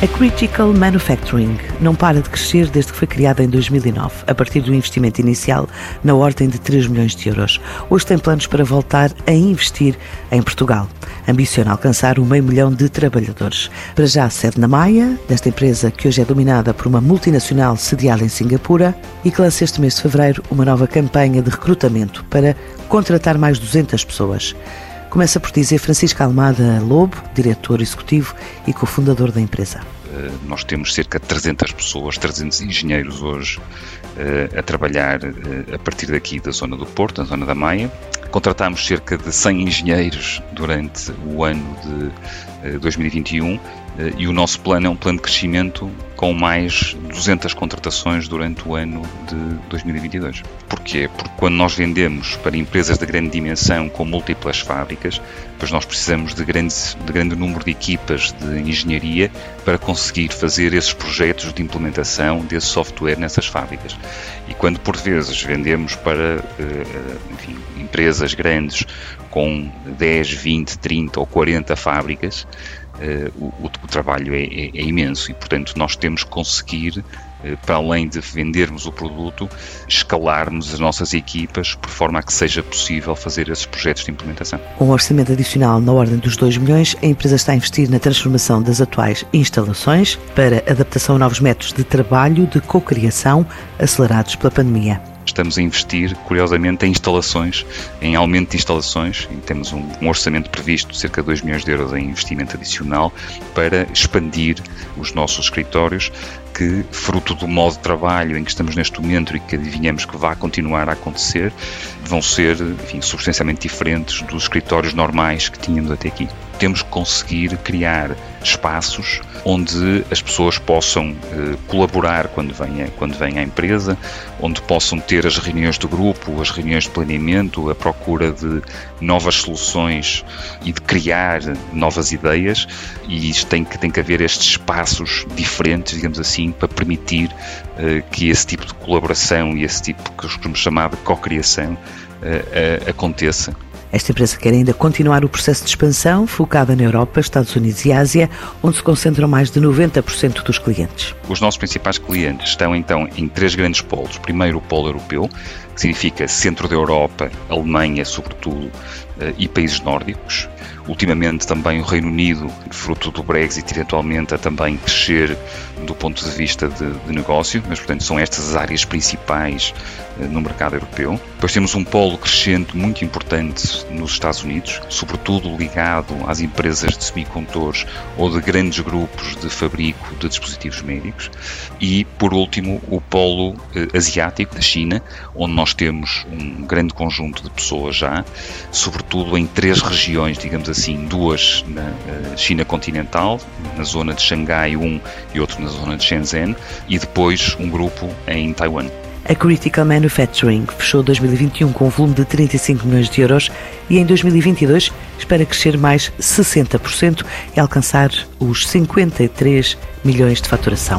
A Critical Manufacturing não para de crescer desde que foi criada em 2009, a partir do investimento inicial na ordem de 3 milhões de euros. Hoje tem planos para voltar a investir em Portugal. Ambiciona alcançar um meio milhão de trabalhadores. Para já sede na Maia, desta empresa que hoje é dominada por uma multinacional sediada em Singapura e que lança este mês de fevereiro uma nova campanha de recrutamento para contratar mais 200 pessoas. Começa por dizer Francisco Almada Lobo, diretor executivo e cofundador da empresa. Eh, nós temos cerca de 300 pessoas, 300 engenheiros hoje eh, a trabalhar eh, a partir daqui da zona do Porto, da zona da Maia. Contratámos cerca de 100 engenheiros durante o ano de 2021 e o nosso plano é um plano de crescimento com mais 200 contratações durante o ano de 2022. Porquê? Porque quando nós vendemos para empresas de grande dimensão com múltiplas fábricas, pois nós precisamos de, grandes, de grande número de equipas de engenharia para conseguir fazer esses projetos de implementação desse software nessas fábricas. E quando por vezes vendemos para eh, enfim, empresas grandes com 10, 20, 30 ou 40 fábricas, uh, o, o, trabalho é, é, é, imenso e, portanto, nós temos que conseguir, uh, para além de vendermos o produto, escalarmos as nossas equipas por forma a que seja possível fazer esses projetos de implementação. Com um orçamento adicional na ordem dos 2 milhões, a empresa está a investir na transformação das atuais instalações para adaptação a novos métodos de trabalho de cocriação acelerados pela pandemia estamos a investir, curiosamente, em instalações, em aumento de instalações, e temos um, um orçamento previsto de cerca de 2 milhões de euros em investimento adicional para expandir os nossos escritórios que, fruto do modo de trabalho em que estamos neste momento e que adivinhamos que vai continuar a acontecer, vão ser, enfim, substancialmente diferentes dos escritórios normais que tínhamos até aqui. Temos que conseguir criar espaços onde as pessoas possam eh, colaborar quando vêm, quando vêm à empresa, onde possam ter as reuniões do grupo, as reuniões de planeamento, a procura de novas soluções e de criar novas ideias, e isto tem que, tem que haver estes espaços diferentes, digamos assim, para permitir uh, que esse tipo de colaboração e esse tipo que costumamos chamar de cocriação uh, aconteça. Esta empresa quer ainda continuar o processo de expansão focada na Europa, Estados Unidos e Ásia, onde se concentram mais de 90% dos clientes. Os nossos principais clientes estão então em três grandes polos. Primeiro, o polo europeu, que significa centro da Europa, Alemanha, sobretudo, e países nórdicos. Ultimamente também o Reino Unido, fruto do Brexit, eventualmente a também crescer do ponto de vista de, de negócio, mas portanto são estas as áreas principais uh, no mercado europeu. Depois temos um polo crescente muito importante nos Estados Unidos, sobretudo ligado às empresas de semicondutores ou de grandes grupos de fabrico de dispositivos médicos. E por último o polo uh, asiático da China, onde nós temos um grande conjunto de pessoas já, sobretudo em três regiões, digamos assim, duas na uh, China continental, na zona de Xangai um e outro na zona de Shenzhen, e depois um grupo em Taiwan. A Critical Manufacturing fechou 2021 com um volume de 35 milhões de euros e em 2022 espera crescer mais 60% e alcançar os 53 milhões de faturação.